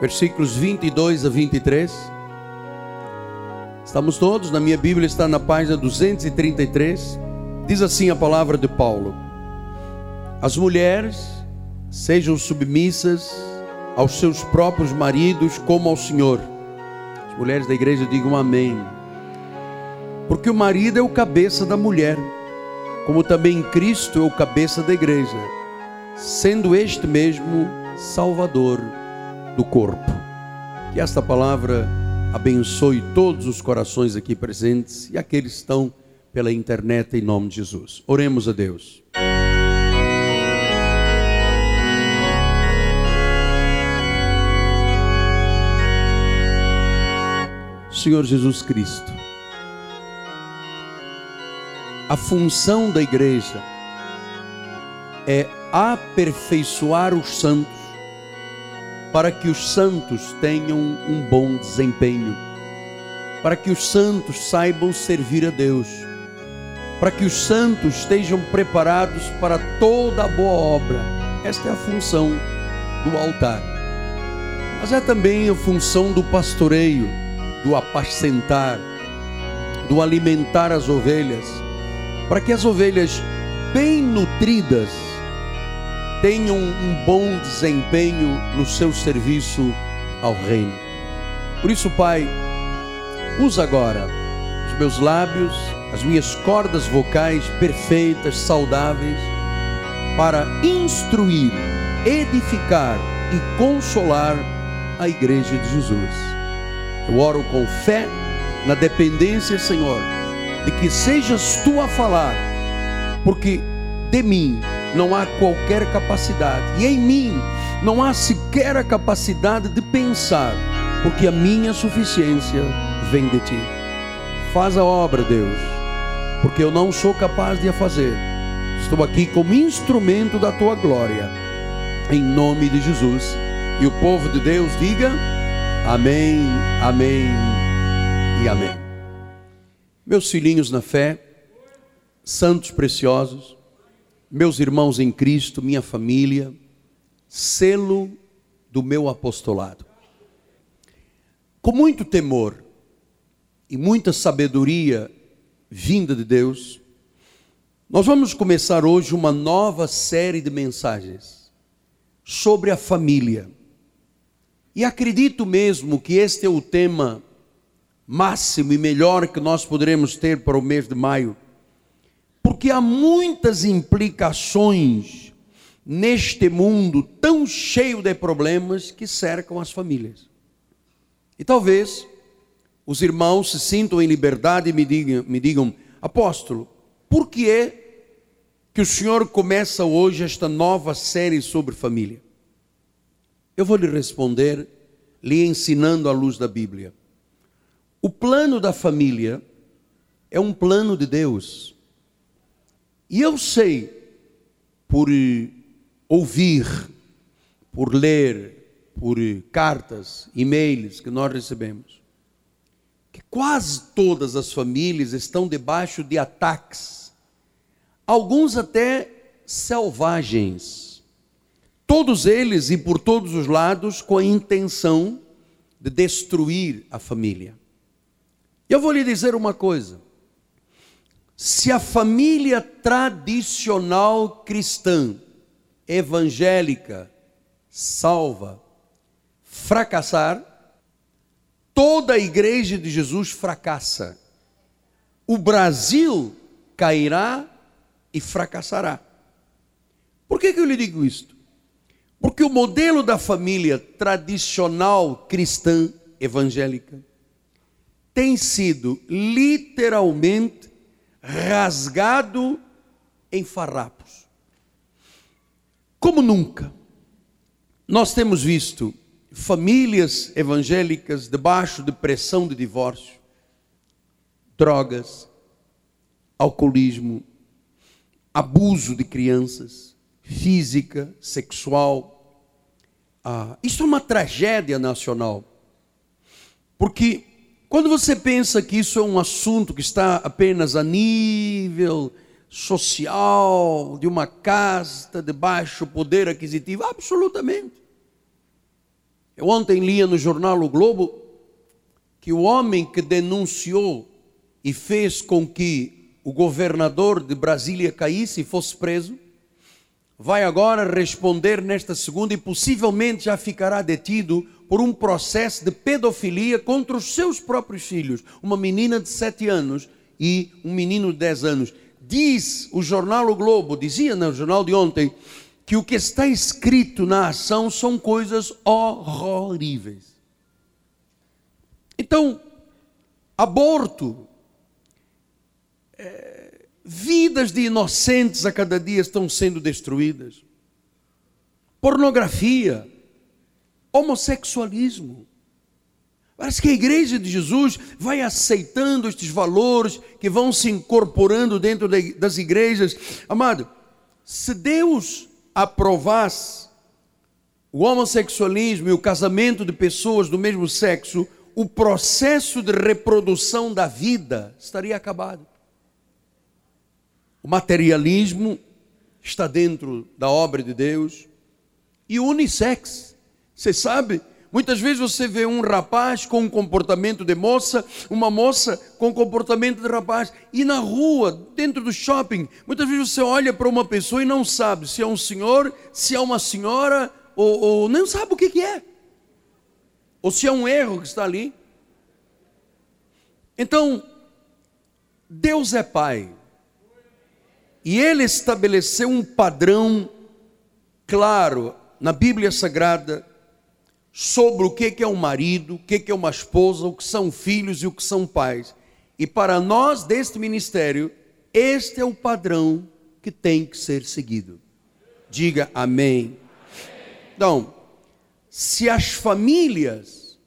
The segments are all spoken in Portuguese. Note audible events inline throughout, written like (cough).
versículos 22 a 23. Estamos todos, na minha Bíblia está na página 233. Diz assim a palavra de Paulo: As mulheres sejam submissas aos seus próprios maridos como ao Senhor. As mulheres da igreja digam amém. Porque o marido é o cabeça da mulher, como também Cristo é o cabeça da igreja, sendo este mesmo Salvador do corpo. Que esta palavra abençoe todos os corações aqui presentes e aqueles que estão pela internet em nome de Jesus. Oremos a Deus. Senhor Jesus Cristo, a função da igreja é aperfeiçoar os santos para que os santos tenham um bom desempenho, para que os santos saibam servir a Deus, para que os santos estejam preparados para toda a boa obra. Esta é a função do altar. Mas é também a função do pastoreio, do apacentar, do alimentar as ovelhas, para que as ovelhas bem nutridas tenham um bom desempenho no seu serviço ao Reino. Por isso, Pai, usa agora os meus lábios, as minhas cordas vocais perfeitas, saudáveis, para instruir, edificar e consolar a igreja de Jesus. Eu oro com fé na dependência, Senhor, de que sejas tu a falar, porque de mim não há qualquer capacidade, e em mim não há sequer a capacidade de pensar, porque a minha suficiência vem de ti. Faz a obra, Deus, porque eu não sou capaz de a fazer. Estou aqui como instrumento da tua glória, em nome de Jesus. E o povo de Deus diga: Amém, Amém e Amém. Meus filhinhos na fé, santos preciosos, meus irmãos em Cristo, minha família, selo do meu apostolado. Com muito temor e muita sabedoria vinda de Deus, nós vamos começar hoje uma nova série de mensagens sobre a família. E acredito mesmo que este é o tema máximo e melhor que nós poderemos ter para o mês de maio porque há muitas implicações neste mundo tão cheio de problemas que cercam as famílias. E talvez os irmãos se sintam em liberdade e me digam, me digam apóstolo, por que é que o senhor começa hoje esta nova série sobre família? Eu vou lhe responder, lhe ensinando à luz da Bíblia. O plano da família é um plano de Deus. E eu sei, por ouvir, por ler, por cartas, e-mails que nós recebemos, que quase todas as famílias estão debaixo de ataques, alguns até selvagens, todos eles e por todos os lados com a intenção de destruir a família. Eu vou lhe dizer uma coisa: se a família tradicional cristã, evangélica, salva, fracassar, toda a igreja de Jesus fracassa. O Brasil cairá e fracassará. Por que, que eu lhe digo isto? Porque o modelo da família tradicional cristã evangélica tem sido literalmente rasgado em farrapos. Como nunca, nós temos visto famílias evangélicas debaixo de pressão de divórcio, drogas, alcoolismo, abuso de crianças, física, sexual. Ah, isso é uma tragédia nacional. Porque quando você pensa que isso é um assunto que está apenas a nível social, de uma casta de baixo poder aquisitivo, absolutamente. Eu ontem lia no jornal O Globo que o homem que denunciou e fez com que o governador de Brasília caísse e fosse preso, vai agora responder nesta segunda e possivelmente já ficará detido por um processo de pedofilia contra os seus próprios filhos, uma menina de sete anos e um menino de dez anos. Diz o jornal O Globo, dizia no jornal de ontem, que o que está escrito na ação são coisas horríveis. Então, aborto, é, vidas de inocentes a cada dia estão sendo destruídas, pornografia, homossexualismo. Parece que a igreja de Jesus vai aceitando estes valores que vão se incorporando dentro das igrejas. Amado, se Deus aprovasse o homossexualismo e o casamento de pessoas do mesmo sexo, o processo de reprodução da vida estaria acabado. O materialismo está dentro da obra de Deus e o unissex. Você sabe, muitas vezes você vê um rapaz com um comportamento de moça, uma moça com comportamento de rapaz, e na rua, dentro do shopping, muitas vezes você olha para uma pessoa e não sabe se é um senhor, se é uma senhora, ou, ou não sabe o que, que é ou se é um erro que está ali. Então, Deus é Pai, e Ele estabeleceu um padrão claro na Bíblia Sagrada sobre o que é um marido, o que é uma esposa, o que são filhos e o que são pais. E para nós deste ministério, este é o padrão que tem que ser seguido. Diga amém. Então, se as famílias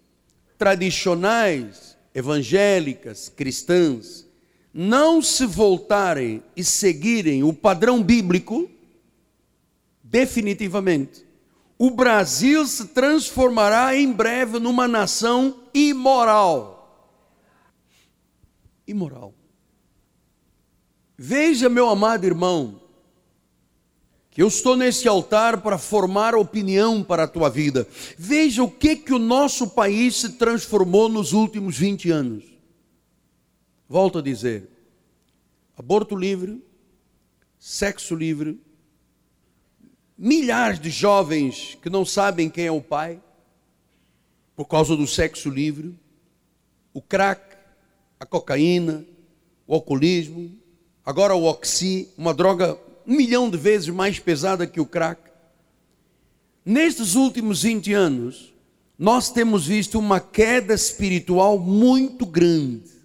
tradicionais, evangélicas, cristãs, não se voltarem e seguirem o padrão bíblico, definitivamente, o Brasil se transformará em breve numa nação imoral. Imoral. Veja, meu amado irmão, que eu estou nesse altar para formar opinião para a tua vida. Veja o que que o nosso país se transformou nos últimos 20 anos. Volto a dizer: aborto livre, sexo livre, milhares de jovens que não sabem quem é o pai por causa do sexo livre, o crack, a cocaína, o alcoolismo, agora o oxi, uma droga um milhão de vezes mais pesada que o crack. Nestes últimos 20 anos, nós temos visto uma queda espiritual muito grande.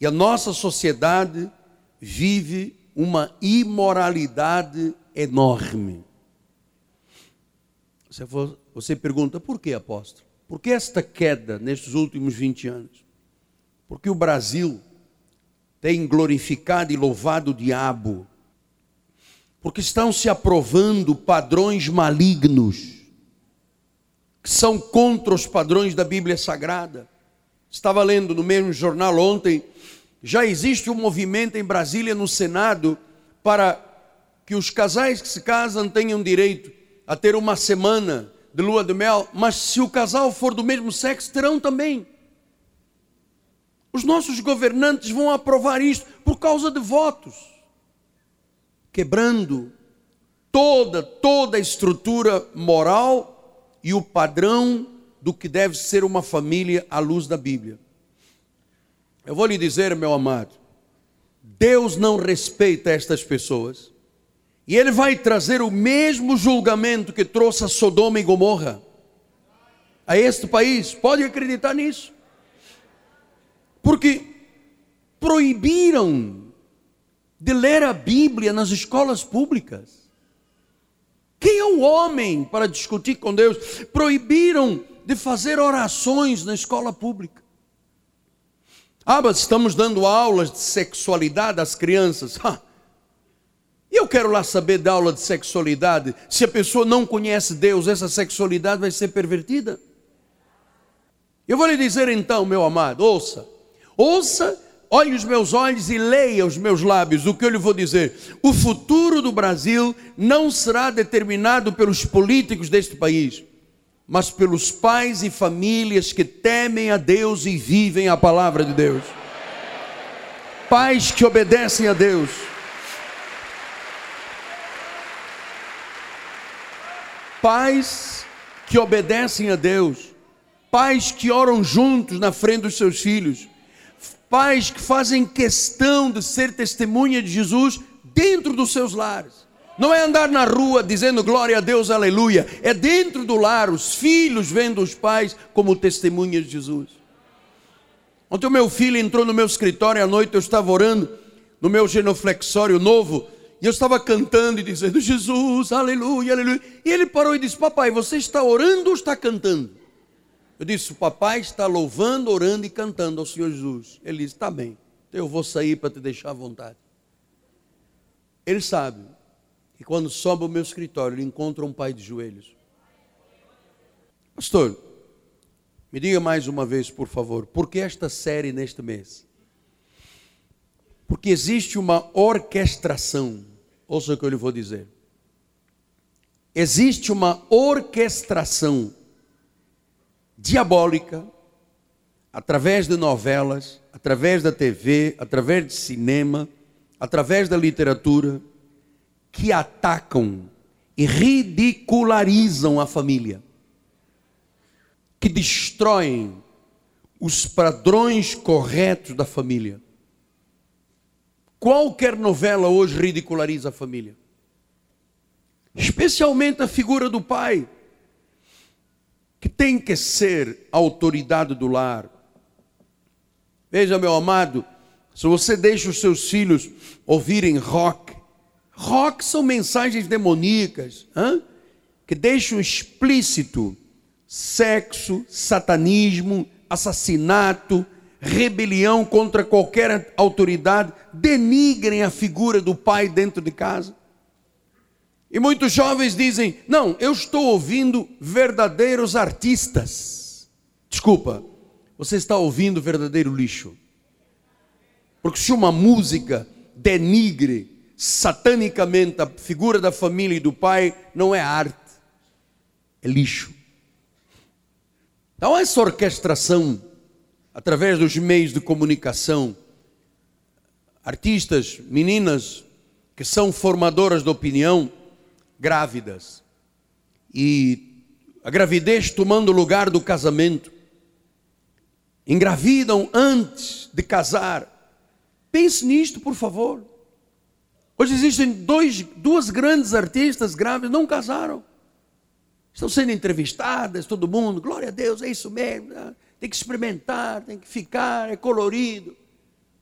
E a nossa sociedade vive uma imoralidade enorme. Você, você pergunta, por que, apóstolo? Por que esta queda nestes últimos 20 anos? Porque o Brasil tem glorificado e louvado o diabo porque estão se aprovando padrões malignos, que são contra os padrões da Bíblia Sagrada. Estava lendo no mesmo jornal ontem, já existe um movimento em Brasília, no Senado, para que os casais que se casam tenham direito a ter uma semana de lua de mel, mas se o casal for do mesmo sexo, terão também. Os nossos governantes vão aprovar isso por causa de votos quebrando toda toda a estrutura moral e o padrão do que deve ser uma família à luz da Bíblia. Eu vou lhe dizer, meu amado, Deus não respeita estas pessoas. E ele vai trazer o mesmo julgamento que trouxe a Sodoma e Gomorra a este país. Pode acreditar nisso? Porque proibiram de ler a Bíblia nas escolas públicas. Quem é o homem para discutir com Deus? Proibiram de fazer orações na escola pública. Ah, mas estamos dando aulas de sexualidade às crianças. E eu quero lá saber da aula de sexualidade. Se a pessoa não conhece Deus, essa sexualidade vai ser pervertida. Eu vou lhe dizer então, meu amado, ouça. Ouça olhe os meus olhos e leia os meus lábios o que eu lhe vou dizer. O futuro do Brasil não será determinado pelos políticos deste país. Mas pelos pais e famílias que temem a Deus e vivem a palavra de Deus. Pais que obedecem a Deus. Pais que obedecem a Deus. Pais que oram juntos na frente dos seus filhos. Pais que fazem questão de ser testemunha de Jesus dentro dos seus lares. Não é andar na rua dizendo glória a Deus, aleluia. É dentro do lar, os filhos vendo os pais como testemunha de Jesus. Ontem o meu filho entrou no meu escritório à noite, eu estava orando no meu genuflexório novo, e eu estava cantando e dizendo, Jesus, aleluia, aleluia. E ele parou e disse, papai, você está orando ou está cantando? Eu disse, o papai está louvando, orando e cantando ao Senhor Jesus. Ele disse, está bem, então eu vou sair para te deixar à vontade. Ele sabe que quando sobe ao meu escritório, ele encontra um pai de joelhos. Pastor, me diga mais uma vez, por favor, por que esta série neste mês? Porque existe uma orquestração, ouça o que eu lhe vou dizer. Existe uma orquestração diabólica através de novelas, através da TV, através de cinema, através da literatura, que atacam e ridicularizam a família, que destroem os padrões corretos da família. Qualquer novela hoje ridiculariza a família, especialmente a figura do pai, que tem que ser a autoridade do lar. Veja, meu amado, se você deixa os seus filhos ouvirem rock, rock são mensagens demoníacas, hein? que deixam explícito sexo, satanismo, assassinato, rebelião contra qualquer autoridade, denigrem a figura do pai dentro de casa. E muitos jovens dizem: Não, eu estou ouvindo verdadeiros artistas. Desculpa, você está ouvindo verdadeiro lixo. Porque se uma música denigre satanicamente a figura da família e do pai, não é arte, é lixo. Então, essa orquestração, através dos meios de comunicação, artistas, meninas que são formadoras de opinião, grávidas, e a gravidez tomando o lugar do casamento, engravidam antes de casar, Pense nisto, por favor. Hoje existem dois, duas grandes artistas grávidas, não casaram. Estão sendo entrevistadas, todo mundo, glória a Deus, é isso mesmo. Né? Tem que experimentar, tem que ficar, é colorido.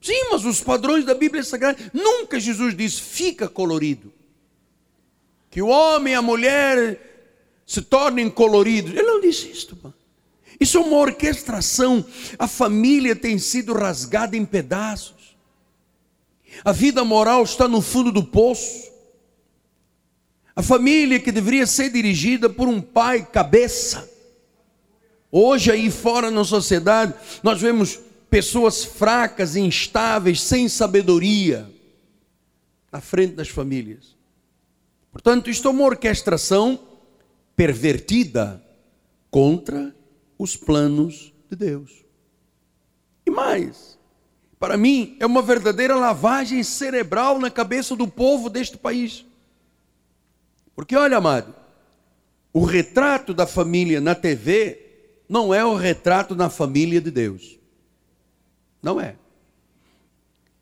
Sim, mas os padrões da Bíblia Sagrada, nunca Jesus disse, fica colorido. Que o homem e a mulher se tornem coloridos. Ele não disse isso, mano. Isso é uma orquestração. A família tem sido rasgada em pedaços. A vida moral está no fundo do poço. A família que deveria ser dirigida por um pai cabeça. Hoje aí fora na sociedade, nós vemos pessoas fracas, instáveis, sem sabedoria na frente das famílias. Portanto, isto é uma orquestração pervertida contra os planos de Deus. E mais, para mim, é uma verdadeira lavagem cerebral na cabeça do povo deste país. Porque, olha, amado, o retrato da família na TV não é o retrato da família de Deus. Não é.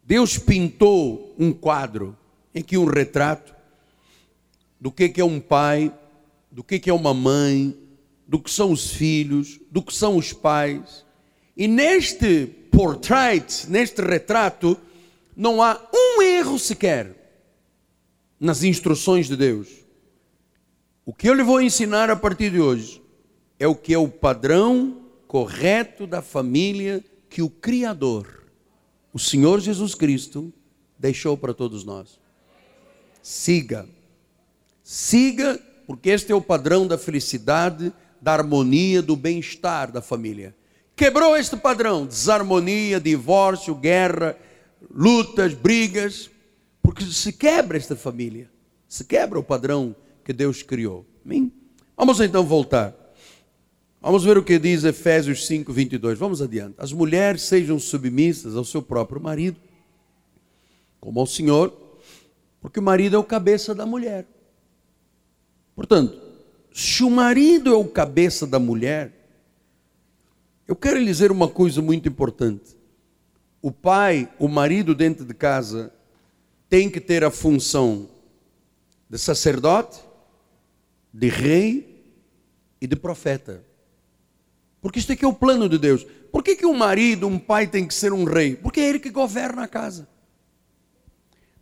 Deus pintou um quadro em que um retrato do que é um pai, do que é uma mãe, do que são os filhos, do que são os pais. E neste portrait, neste retrato, não há um erro sequer nas instruções de Deus. O que eu lhe vou ensinar a partir de hoje é o que é o padrão correto da família que o Criador, o Senhor Jesus Cristo, deixou para todos nós. Siga. Siga, porque este é o padrão da felicidade, da harmonia, do bem-estar da família. Quebrou este padrão: desarmonia, divórcio, guerra, lutas, brigas, porque se quebra esta família, se quebra o padrão que Deus criou. Amém? Vamos então voltar. Vamos ver o que diz Efésios 5, 22. Vamos adiante. As mulheres sejam submissas ao seu próprio marido, como ao Senhor, porque o marido é o cabeça da mulher. Portanto, se o marido é o cabeça da mulher, eu quero lhe dizer uma coisa muito importante. O pai, o marido dentro de casa, tem que ter a função de sacerdote, de rei e de profeta. Porque isto aqui é o plano de Deus. Por que, que um marido, um pai tem que ser um rei? Porque é ele que governa a casa.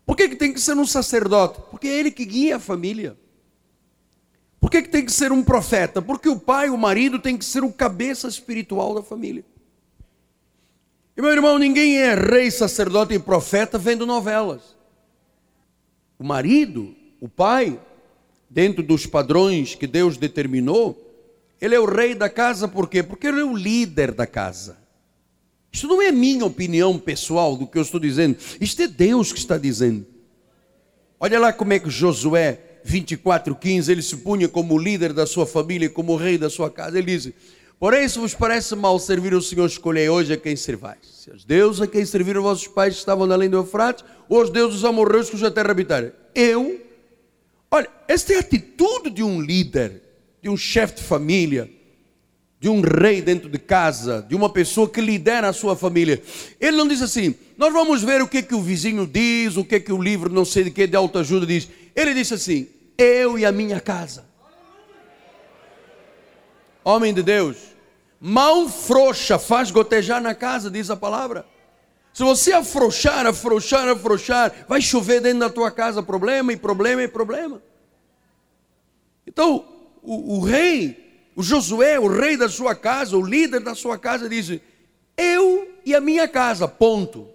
Por que, que tem que ser um sacerdote? Porque é ele que guia a família. Por que, que tem que ser um profeta? Porque o pai, o marido, tem que ser o cabeça espiritual da família. E meu irmão, ninguém é rei, sacerdote e profeta vendo novelas. O marido, o pai, dentro dos padrões que Deus determinou, ele é o rei da casa, por quê? Porque ele é o líder da casa. Isso não é minha opinião pessoal do que eu estou dizendo, isto é Deus que está dizendo. Olha lá como é que Josué 24:15 ele se punha como líder da sua família, como rei da sua casa. Ele diz: Porém, se vos parece mal servir o Senhor, escolhei hoje a quem servais. Se os deuses a quem serviram vossos pais estavam além do Eufrates, ou os deuses amorreus cuja terra habitaram. Eu, olha, esta é a atitude de um líder de um chefe de família, de um rei dentro de casa, de uma pessoa que lidera a sua família. Ele não diz assim: nós vamos ver o que, que o vizinho diz, o que, que o livro não sei de que de autoajuda diz. Ele disse assim: eu e a minha casa. Homem de Deus, mão frouxa faz gotejar na casa, diz a palavra. Se você afrouxar, afrouxar, afrouxar, vai chover dentro da tua casa problema e problema e problema. Então, o, o rei, o Josué, o rei da sua casa, o líder da sua casa, diz: Eu e a minha casa, ponto.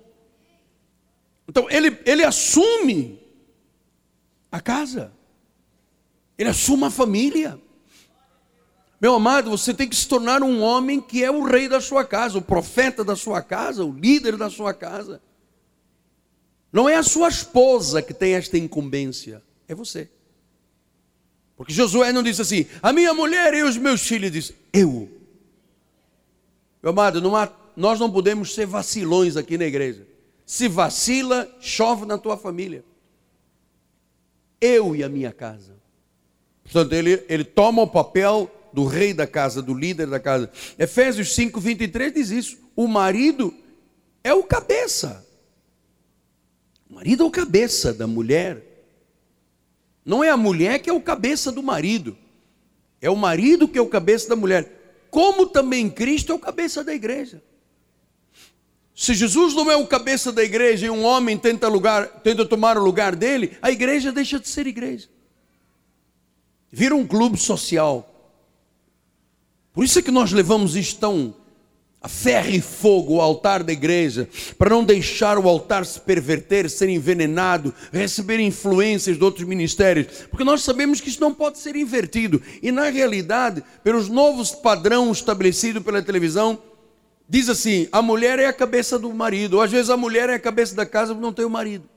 Então ele, ele assume a casa, ele assume a família. Meu amado, você tem que se tornar um homem que é o rei da sua casa, o profeta da sua casa, o líder da sua casa. Não é a sua esposa que tem esta incumbência, é você. Porque Josué não disse assim, a minha mulher e os meus filhos, disse, eu. Meu amado, não há, nós não podemos ser vacilões aqui na igreja. Se vacila, chove na tua família. Eu e a minha casa. Portanto, ele, ele toma o papel do rei da casa, do líder da casa. Efésios 5, 23 diz isso. O marido é o cabeça. O marido é o cabeça da mulher. Não é a mulher que é o cabeça do marido, é o marido que é o cabeça da mulher. Como também Cristo é o cabeça da igreja. Se Jesus não é o cabeça da igreja e um homem tenta, lugar, tenta tomar o lugar dele, a igreja deixa de ser igreja. Vira um clube social. Por isso é que nós levamos isto tão a ferro e fogo o altar da igreja, para não deixar o altar se perverter, ser envenenado, receber influências de outros ministérios, porque nós sabemos que isso não pode ser invertido. E na realidade, pelos novos padrões estabelecidos pela televisão, diz assim: a mulher é a cabeça do marido, ou às vezes a mulher é a cabeça da casa porque não tem o marido.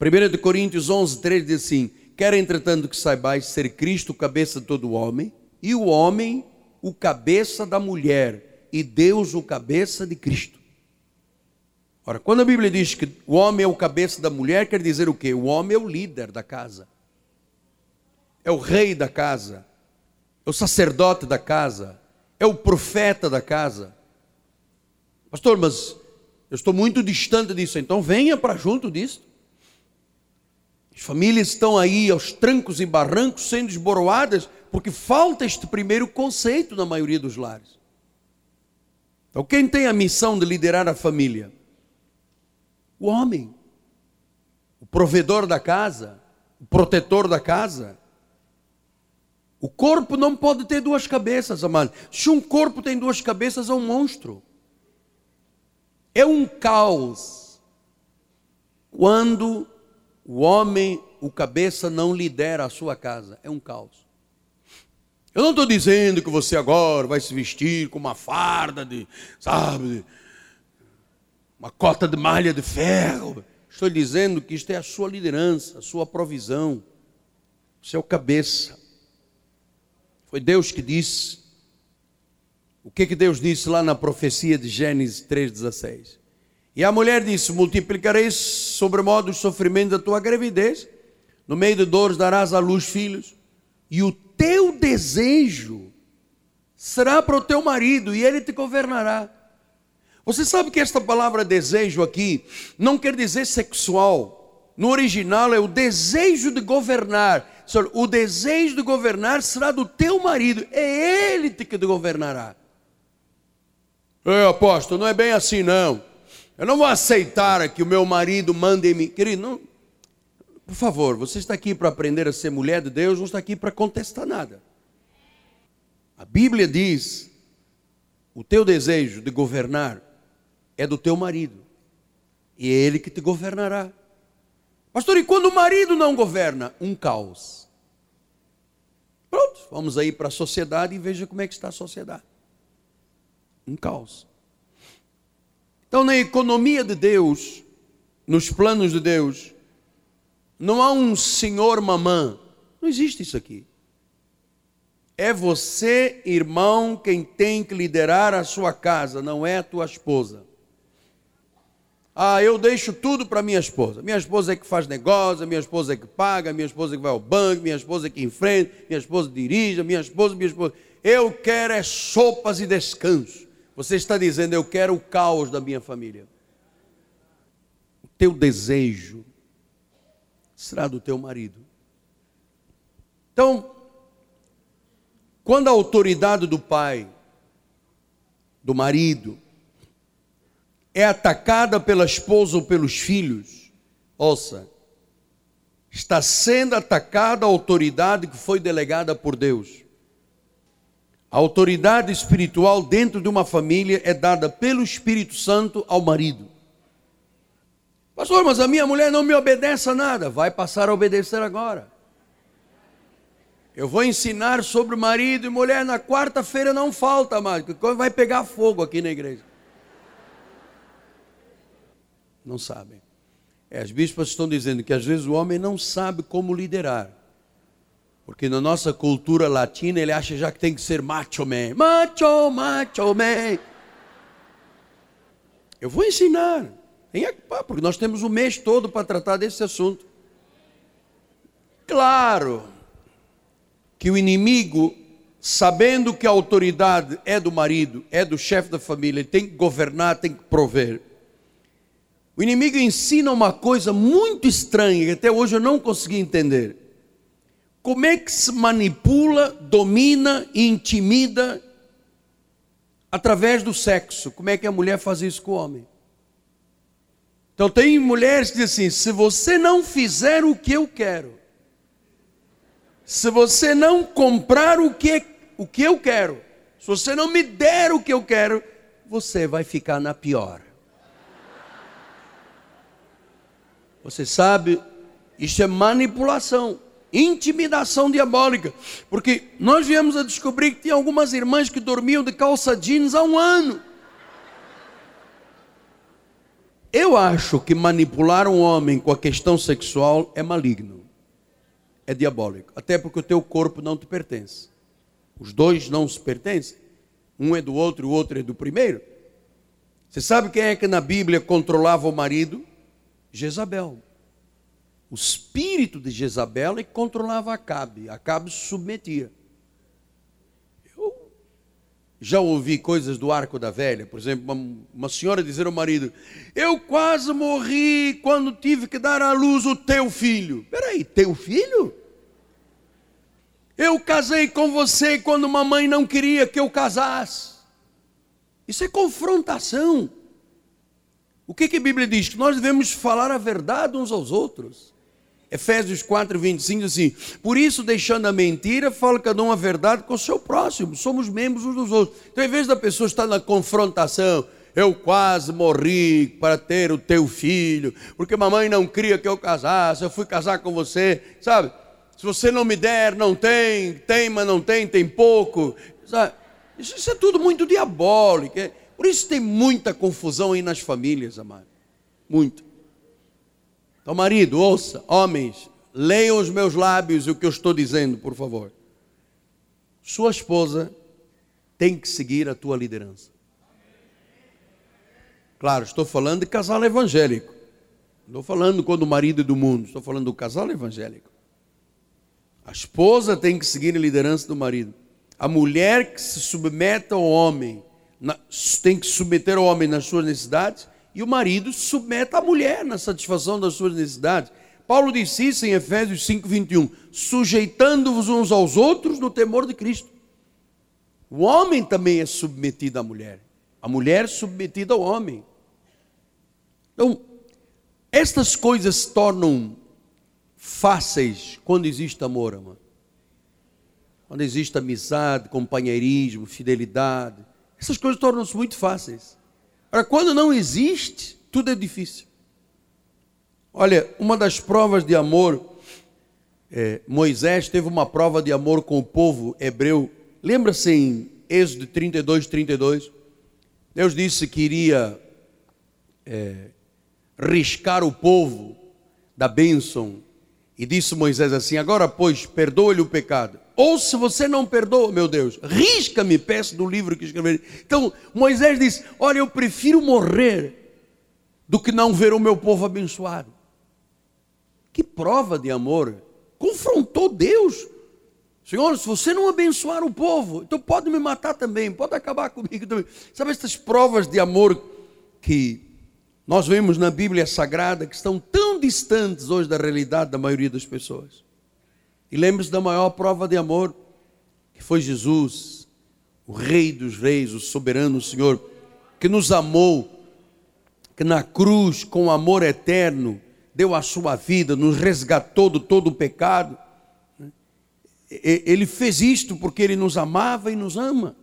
1 Coríntios 11, 3 diz assim: Quer entretanto que saibais ser Cristo cabeça de todo homem, e o homem o cabeça da mulher e Deus o cabeça de Cristo. Ora, quando a Bíblia diz que o homem é o cabeça da mulher, quer dizer o quê? O homem é o líder da casa, é o rei da casa, é o sacerdote da casa, é o profeta da casa. Pastor, mas eu estou muito distante disso, então venha para junto disso. As famílias estão aí aos trancos e barrancos sendo esboroadas porque falta este primeiro conceito na maioria dos lares. Então, quem tem a missão de liderar a família? O homem, o provedor da casa, o protetor da casa. O corpo não pode ter duas cabeças, amado. Se um corpo tem duas cabeças, é um monstro. É um caos. Quando o homem, o cabeça, não lidera a sua casa, é um caos. Eu não estou dizendo que você agora vai se vestir com uma farda de, sabe, uma cota de malha de ferro. Estou dizendo que isto é a sua liderança, a sua provisão. É o cabeça. Foi Deus que disse. O que, que Deus disse lá na profecia de Gênesis 3,16? E a mulher disse: Multiplicarei sobremodo os sofrimentos da tua gravidez, no meio de dores darás à luz filhos, e o teu desejo será para o teu marido, e ele te governará. Você sabe que esta palavra desejo aqui não quer dizer sexual. No original é o desejo de governar. O desejo de governar será do teu marido, é ele que te governará. É, apóstolo, não é bem assim não. Eu não vou aceitar que o meu marido mande em mim. Querido, não, por favor, você está aqui para aprender a ser mulher de Deus, não está aqui para contestar nada. A Bíblia diz: o teu desejo de governar é do teu marido, e é ele que te governará. Pastor, e quando o marido não governa? Um caos. Pronto, vamos aí para a sociedade e veja como é que está a sociedade. Um caos. Então, na economia de Deus, nos planos de Deus, não há um senhor mamã. Não existe isso aqui. É você, irmão, quem tem que liderar a sua casa, não é a tua esposa. Ah, eu deixo tudo para minha esposa. Minha esposa é que faz negócio, minha esposa é que paga, minha esposa é que vai ao banco, minha esposa é que enfrenta, minha esposa dirige, minha esposa, minha esposa. Eu quero é sopas e descanso. Você está dizendo, eu quero o caos da minha família. O teu desejo será do teu marido. Então, quando a autoridade do pai, do marido, é atacada pela esposa ou pelos filhos, ouça, está sendo atacada a autoridade que foi delegada por Deus. A autoridade espiritual dentro de uma família é dada pelo Espírito Santo ao marido. Pastor, mas a minha mulher não me obedece a nada. Vai passar a obedecer agora. Eu vou ensinar sobre marido e mulher na quarta-feira, não falta mais, vai pegar fogo aqui na igreja. Não sabem. É, as bispas estão dizendo que às vezes o homem não sabe como liderar. Porque na nossa cultura latina ele acha já que tem que ser macho man. Macho, macho man. Eu vou ensinar. Porque nós temos o mês todo para tratar desse assunto. Claro que o inimigo, sabendo que a autoridade é do marido, é do chefe da família, ele tem que governar, tem que prover. O inimigo ensina uma coisa muito estranha que até hoje eu não consegui entender. Como é que se manipula, domina e intimida através do sexo? Como é que a mulher faz isso com o homem? Então tem mulheres que dizem assim: se você não fizer o que eu quero, se você não comprar o que, o que eu quero, se você não me der o que eu quero, você vai ficar na pior. Você sabe, isso é manipulação intimidação diabólica, porque nós viemos a descobrir que tinha algumas irmãs que dormiam de calça jeans há um ano. Eu acho que manipular um homem com a questão sexual é maligno, é diabólico, até porque o teu corpo não te pertence. Os dois não se pertencem, um é do outro, o outro é do primeiro. Você sabe quem é que na Bíblia controlava o marido? Jezabel o espírito de Jezabel e controlava Acabe. Acabe se submetia. Eu já ouvi coisas do arco da velha, por exemplo, uma, uma senhora dizer ao marido: Eu quase morri quando tive que dar à luz o teu filho. Peraí, teu filho? Eu casei com você quando mamãe não queria que eu casasse. Isso é confrontação. O que, que a Bíblia diz? Que nós devemos falar a verdade uns aos outros. Efésios 4, 25 diz assim: Por isso, deixando a mentira, fala cada um a verdade com o seu próximo. Somos membros uns dos outros. Então, em vez da pessoa estar na confrontação, eu quase morri para ter o teu filho, porque mamãe não queria que eu casasse, eu fui casar com você, sabe? Se você não me der, não tem, tem, mas não tem, tem pouco. Sabe? Isso, é tudo muito diabólico. É, por isso tem muita confusão aí nas famílias, amado. Muito. Então, marido, ouça, homens, leiam os meus lábios e o que eu estou dizendo, por favor. Sua esposa tem que seguir a tua liderança. Claro, estou falando de casal evangélico. Não estou falando quando o marido é do mundo, estou falando do casal evangélico. A esposa tem que seguir a liderança do marido. A mulher que se submete ao homem, na, tem que submeter ao homem nas suas necessidades, e o marido submete à mulher na satisfação das suas necessidades. Paulo disse isso em Efésios 5:21, sujeitando-vos uns aos outros no temor de Cristo. O homem também é submetido à mulher, a mulher submetida ao homem. Então, estas coisas se tornam fáceis quando existe amor, amor. Quando existe amizade, companheirismo, fidelidade, essas coisas tornam-se muito fáceis. Agora, quando não existe, tudo é difícil. Olha, uma das provas de amor, é, Moisés teve uma prova de amor com o povo hebreu. Lembra-se em Êxodo 32, 32? Deus disse que iria é, riscar o povo da bênção. E disse Moisés assim: Agora, pois, perdoa-lhe o pecado. Ou se você não perdoa, meu Deus, risca-me, peço do livro que escrevi. Então, Moisés disse: Olha, eu prefiro morrer do que não ver o meu povo abençoado. Que prova de amor! Confrontou Deus. Senhor, se você não abençoar o povo, então pode me matar também, pode acabar comigo também. Sabe essas provas de amor que nós vemos na Bíblia Sagrada que estão tão distantes hoje da realidade da maioria das pessoas. E lembre-se da maior prova de amor, que foi Jesus, o Rei dos Reis, o soberano Senhor, que nos amou, que na cruz, com amor eterno, deu a sua vida, nos resgatou de todo o pecado. Ele fez isto porque ele nos amava e nos ama.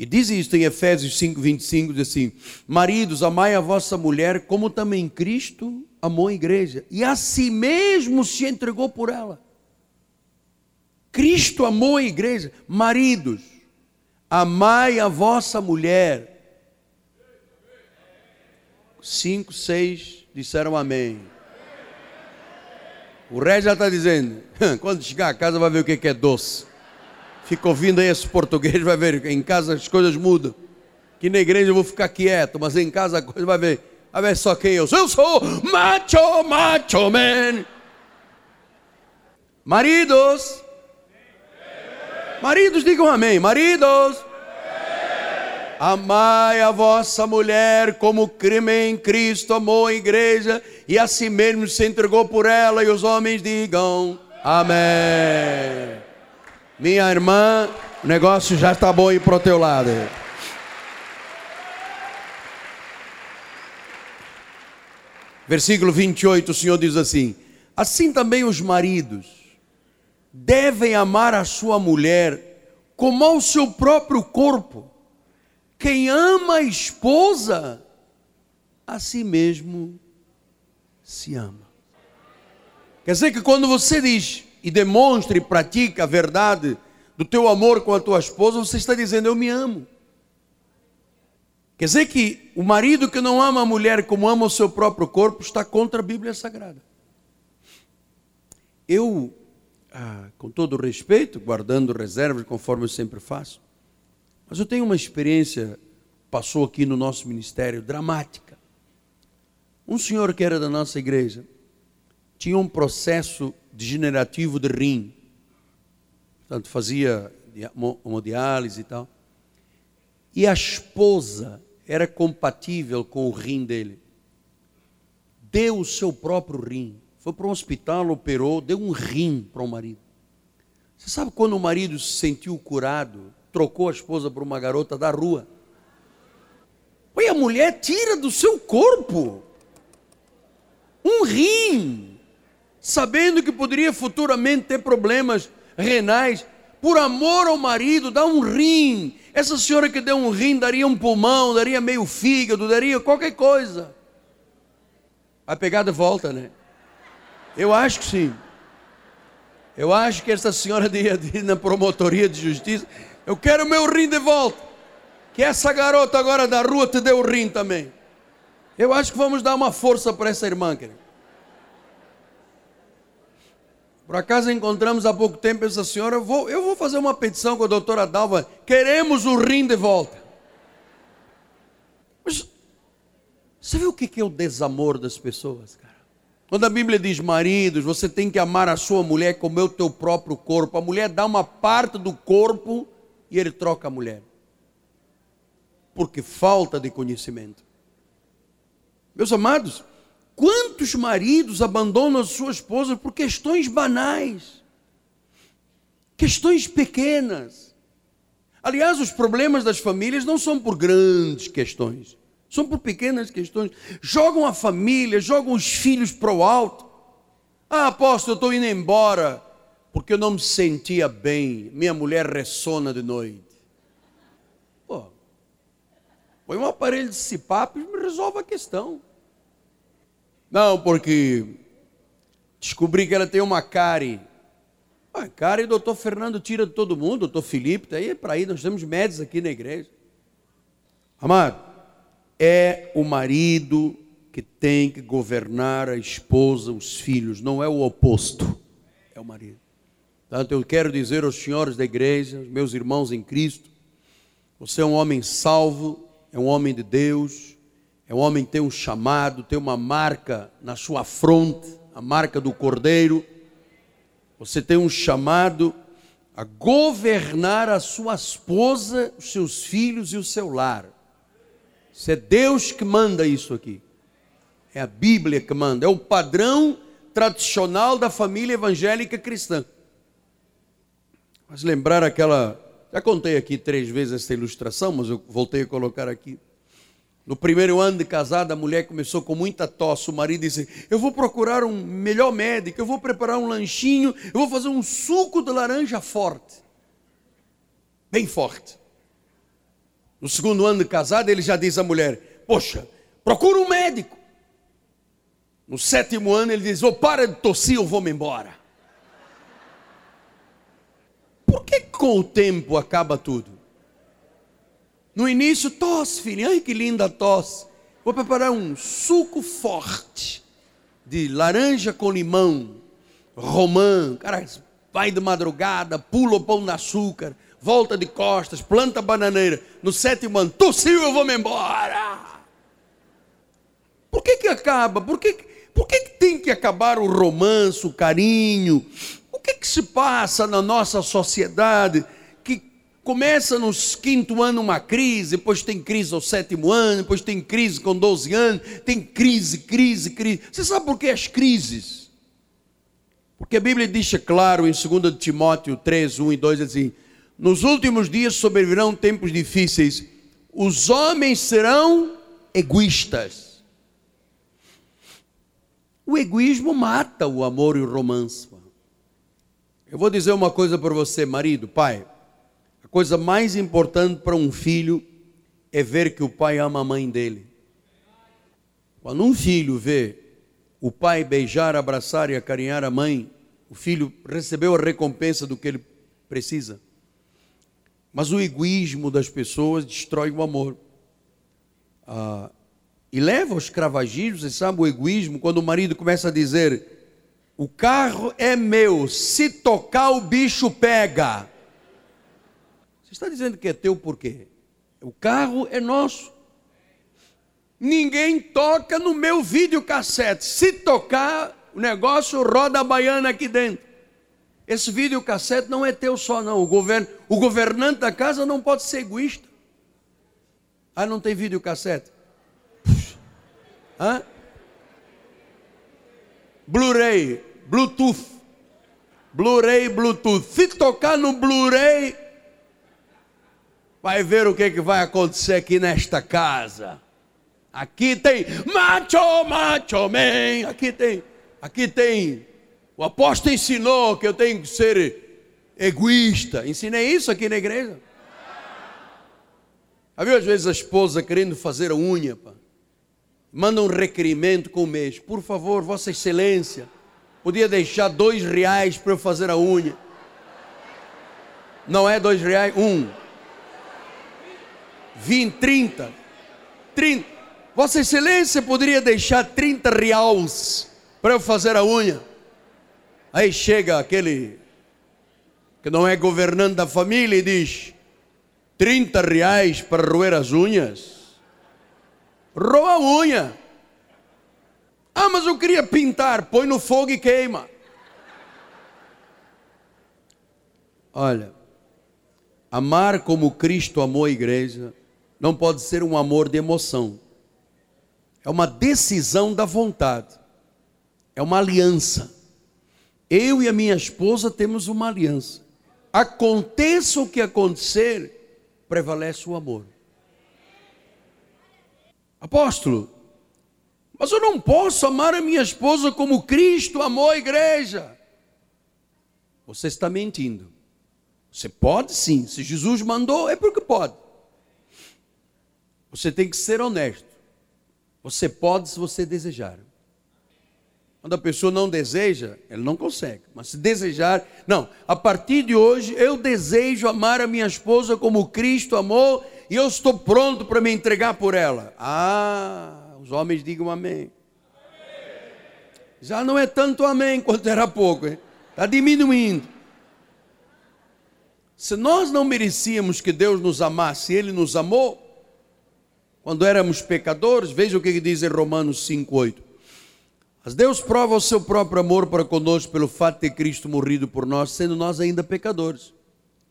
E diz isto em Efésios 5, 25, diz assim: Maridos, amai a vossa mulher, como também Cristo amou a igreja, e a si mesmo se entregou por ela. Cristo amou a igreja. Maridos, amai a vossa mulher. Cinco, seis disseram amém. O rei já está dizendo: (laughs) quando chegar a casa vai ver o que é doce. Fica ouvindo aí esse português, vai ver, em casa as coisas mudam. Que na igreja eu vou ficar quieto, mas em casa a coisa vai ver. Vai ver só quem eu sou. Eu sou macho, macho man. Maridos. Maridos, digam amém. Maridos. Amai a vossa mulher como crime em Cristo amou a igreja e a si mesmo se entregou por ela. E os homens digam amém. Minha irmã, o negócio já está bom aí para o teu lado. Versículo 28, o Senhor diz assim: Assim também os maridos devem amar a sua mulher como ao seu próprio corpo. Quem ama a esposa, a si mesmo se ama. Quer dizer que quando você diz, e demonstre e a verdade do teu amor com a tua esposa, você está dizendo: Eu me amo. Quer dizer que o marido que não ama a mulher como ama o seu próprio corpo está contra a Bíblia Sagrada. Eu, ah, com todo respeito, guardando reservas, conforme eu sempre faço, mas eu tenho uma experiência, passou aqui no nosso ministério, dramática. Um senhor que era da nossa igreja tinha um processo degenerativo de rim. Portanto, fazia hemodiálise e tal. E a esposa era compatível com o rim dele. Deu o seu próprio rim. Foi para um hospital, operou, deu um rim para o marido. Você sabe quando o marido se sentiu curado, trocou a esposa por uma garota da rua? Oi, a mulher tira do seu corpo um rim sabendo que poderia futuramente ter problemas renais, por amor ao marido, dá um rim. Essa senhora que deu um rim daria um pulmão, daria meio fígado, daria qualquer coisa. A pegada volta, né? Eu acho que sim. Eu acho que essa senhora ir na promotoria de justiça. Eu quero meu rim de volta. Que essa garota agora da rua te deu o rim também. Eu acho que vamos dar uma força para essa irmã, querido. Por acaso encontramos há pouco tempo essa senhora, eu vou, eu vou fazer uma petição com a doutora Dalva, queremos o rim de volta. Mas você vê o que é o desamor das pessoas, cara? Quando a Bíblia diz, maridos, você tem que amar a sua mulher como é o teu próprio corpo. A mulher dá uma parte do corpo e ele troca a mulher. Porque falta de conhecimento. Meus amados, quantos maridos abandonam sua esposa por questões banais? Questões pequenas. Aliás, os problemas das famílias não são por grandes questões. São por pequenas questões. Jogam a família, jogam os filhos para o alto. Ah, apóstolo, eu estou indo embora porque eu não me sentia bem. Minha mulher ressona de noite. Pô, põe um aparelho de CPAP e me resolve a questão. Não, porque descobri que ela tem uma cárie. Ah, cárie, doutor Fernando tira de todo mundo, doutor Felipe, está aí para aí, nós temos médicos aqui na igreja. Amado, é o marido que tem que governar a esposa, os filhos, não é o oposto, é o marido. Portanto, eu quero dizer aos senhores da igreja, meus irmãos em Cristo, você é um homem salvo, é um homem de Deus, é um homem tem um chamado, tem uma marca na sua fronte, a marca do cordeiro. Você tem um chamado a governar a sua esposa, os seus filhos e o seu lar. Isso é Deus que manda isso aqui. É a Bíblia que manda. É o padrão tradicional da família evangélica cristã. Mas lembrar aquela. Já contei aqui três vezes essa ilustração, mas eu voltei a colocar aqui. No primeiro ano de casada, a mulher começou com muita tosse. O marido disse: Eu vou procurar um melhor médico, eu vou preparar um lanchinho, eu vou fazer um suco de laranja forte. Bem forte. No segundo ano de casado, ele já diz à mulher: Poxa, procura um médico. No sétimo ano, ele diz: Oh, para de tossir, eu vou-me embora. Por que com o tempo acaba tudo? No início, tosse, filho. Ai, que linda tosse. Vou preparar um suco forte de laranja com limão, romã. Cara, vai de madrugada, pula o pão de açúcar volta de costas, planta bananeira. No sétimo ano, tossiu, eu vou me embora. Por que que acaba? Por que, por que, que tem que acabar o romance, o carinho? O que que se passa na nossa sociedade começa no quinto ano uma crise, depois tem crise ao sétimo ano, depois tem crise com 12 anos, tem crise, crise, crise. Você sabe por que as crises? Porque a Bíblia diz claro em 2 Timóteo 3, 1 e 2 assim: nos últimos dias sobrevirão tempos difíceis. Os homens serão egoístas. O egoísmo mata o amor e o romance. Eu vou dizer uma coisa para você, marido, pai. Coisa mais importante para um filho é ver que o pai ama a mãe dele. Quando um filho vê o pai beijar, abraçar e acarinhar a mãe, o filho recebeu a recompensa do que ele precisa. Mas o egoísmo das pessoas destrói o amor. Ah, e leva ao escravagismo, você sabe, o egoísmo, quando o marido começa a dizer: o carro é meu, se tocar o bicho pega. Você está dizendo que é teu por quê? O carro é nosso. Ninguém toca no meu videocassete. Se tocar, o negócio roda a baiana aqui dentro. Esse videocassete não é teu só, não. O, govern... o governante da casa não pode ser egoísta. Ah, não tem videocassete? Hã? Blu-ray, Bluetooth. Blu-ray, Bluetooth. Se tocar no Blu-ray, vai ver o que, que vai acontecer aqui nesta casa. Aqui tem macho, macho man. Aqui tem, aqui tem o apóstolo ensinou que eu tenho que ser egoísta. Ensinei isso aqui na igreja. Havia às vezes a esposa querendo fazer a unha, pá. manda um requerimento com o mês. Por favor, Vossa Excelência, podia deixar dois reais para eu fazer a unha. Não é dois reais, um. Vinte, trinta. Trinta. Vossa Excelência poderia deixar trinta reais para eu fazer a unha. Aí chega aquele que não é governante da família e diz: 30 reais para roer as unhas. Roa a unha. Ah, mas eu queria pintar. Põe no fogo e queima. Olha, amar como Cristo amou a igreja não pode ser um amor de emoção. É uma decisão da vontade. É uma aliança. Eu e a minha esposa temos uma aliança. Aconteça o que acontecer, prevalece o amor. Apóstolo, mas eu não posso amar a minha esposa como Cristo amou a igreja. Você está mentindo. Você pode sim, se Jesus mandou, é porque pode. Você tem que ser honesto. Você pode se você desejar. Quando a pessoa não deseja, ela não consegue. Mas se desejar, não. A partir de hoje, eu desejo amar a minha esposa como Cristo amou e eu estou pronto para me entregar por ela. Ah, os homens digam amém. Já não é tanto amém quanto era pouco, está diminuindo. Se nós não merecíamos que Deus nos amasse, Ele nos amou, quando éramos pecadores, veja o que diz em Romanos 5,8. Mas Deus prova o seu próprio amor para conosco pelo fato de ter Cristo morrido por nós, sendo nós ainda pecadores.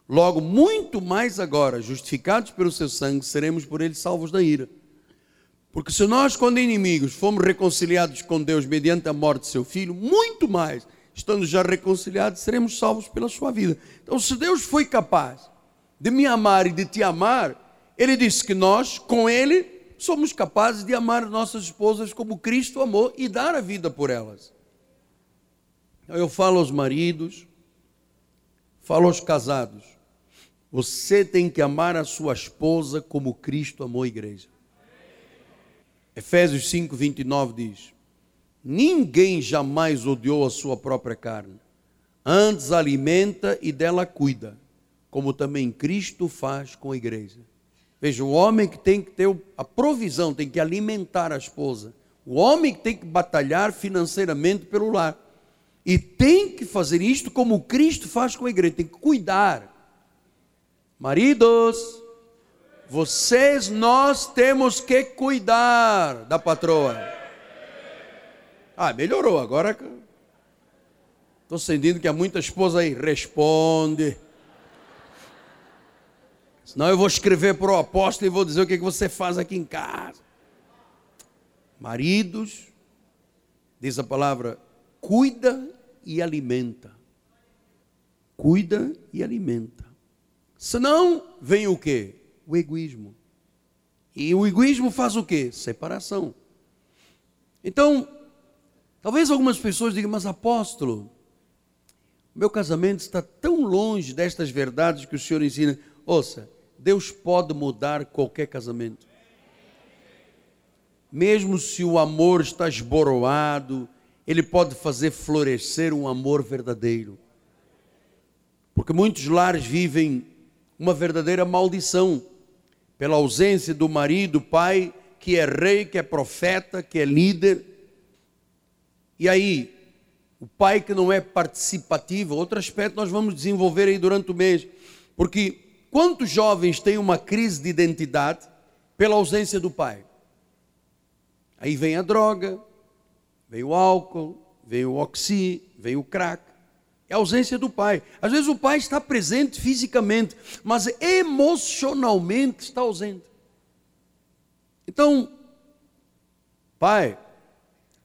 Logo, muito mais agora, justificados pelo seu sangue, seremos por ele salvos da ira. Porque se nós, quando inimigos, fomos reconciliados com Deus mediante a morte de seu filho, muito mais, estando já reconciliados, seremos salvos pela sua vida. Então, se Deus foi capaz de me amar e de te amar, ele disse que nós, com Ele, somos capazes de amar nossas esposas como Cristo amou e dar a vida por elas. Eu falo aos maridos, falo aos casados, você tem que amar a sua esposa como Cristo amou a igreja. Efésios 5, 29 diz: Ninguém jamais odiou a sua própria carne, antes alimenta e dela cuida, como também Cristo faz com a igreja. Veja, o homem que tem que ter a provisão, tem que alimentar a esposa. O homem que tem que batalhar financeiramente pelo lar. E tem que fazer isto como Cristo faz com a igreja, tem que cuidar. Maridos, vocês, nós temos que cuidar da patroa. Ah, melhorou, agora estou sentindo que há muita esposa aí. Responde. Senão eu vou escrever para o apóstolo e vou dizer o que, que você faz aqui em casa. Maridos, diz a palavra, cuida e alimenta. Cuida e alimenta. Senão, vem o que? O egoísmo. E o egoísmo faz o que? Separação. Então, talvez algumas pessoas digam, mas apóstolo, meu casamento está tão longe destas verdades que o Senhor ensina. Ouça, Deus pode mudar qualquer casamento. Mesmo se o amor está esboroado, Ele pode fazer florescer um amor verdadeiro. Porque muitos lares vivem uma verdadeira maldição pela ausência do marido, pai, que é rei, que é profeta, que é líder. E aí, o pai que não é participativo, outro aspecto nós vamos desenvolver aí durante o mês, porque Quantos jovens têm uma crise de identidade pela ausência do pai? Aí vem a droga, vem o álcool, vem o oxi, vem o crack. É a ausência do pai. Às vezes o pai está presente fisicamente, mas emocionalmente está ausente. Então, pai,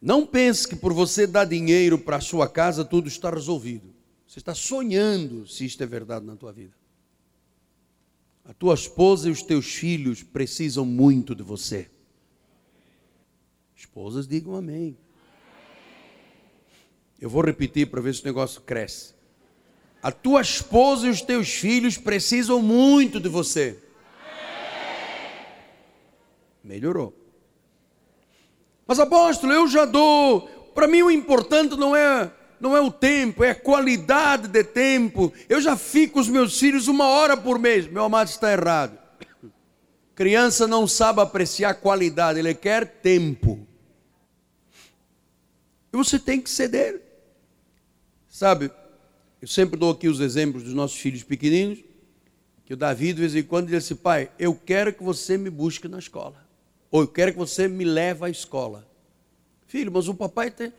não pense que por você dar dinheiro para a sua casa tudo está resolvido. Você está sonhando se isto é verdade na tua vida. A tua esposa e os teus filhos precisam muito de você. Esposas, digam amém. Eu vou repetir para ver se o negócio cresce. A tua esposa e os teus filhos precisam muito de você. Melhorou. Mas apóstolo, eu já dou. Para mim o importante não é não é o tempo, é a qualidade de tempo. Eu já fico com os meus filhos uma hora por mês. Meu amado está errado. Criança não sabe apreciar qualidade, ele quer tempo. E você tem que ceder. Sabe, eu sempre dou aqui os exemplos dos nossos filhos pequeninos, que o Davi de vez em quando diz assim, pai, eu quero que você me busque na escola. Ou eu quero que você me leve à escola. Filho, mas o papai tem.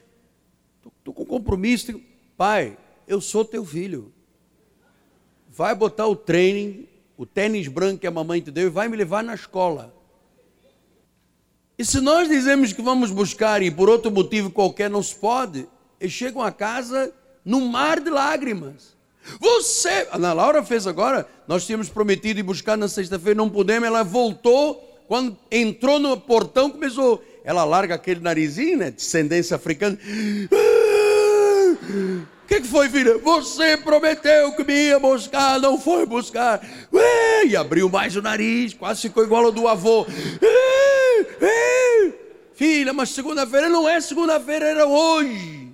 Estou com compromisso. Tenho... Pai, eu sou teu filho. Vai botar o treino, o tênis branco que a mamãe te deu e vai me levar na escola. E se nós dizemos que vamos buscar e por outro motivo qualquer não se pode, eles chegam a casa num mar de lágrimas. Você, Ana Laura fez agora, nós tínhamos prometido ir buscar na sexta-feira, não pudemos, ela voltou, quando entrou no portão, começou, ela larga aquele narizinho, né, descendência africana. O que, que, foi, filha? Você prometeu que me ia buscar, não foi buscar. Ué, e abriu mais o nariz, quase ficou igual ao do avô. Filha, mas segunda-feira não é segunda-feira, era hoje.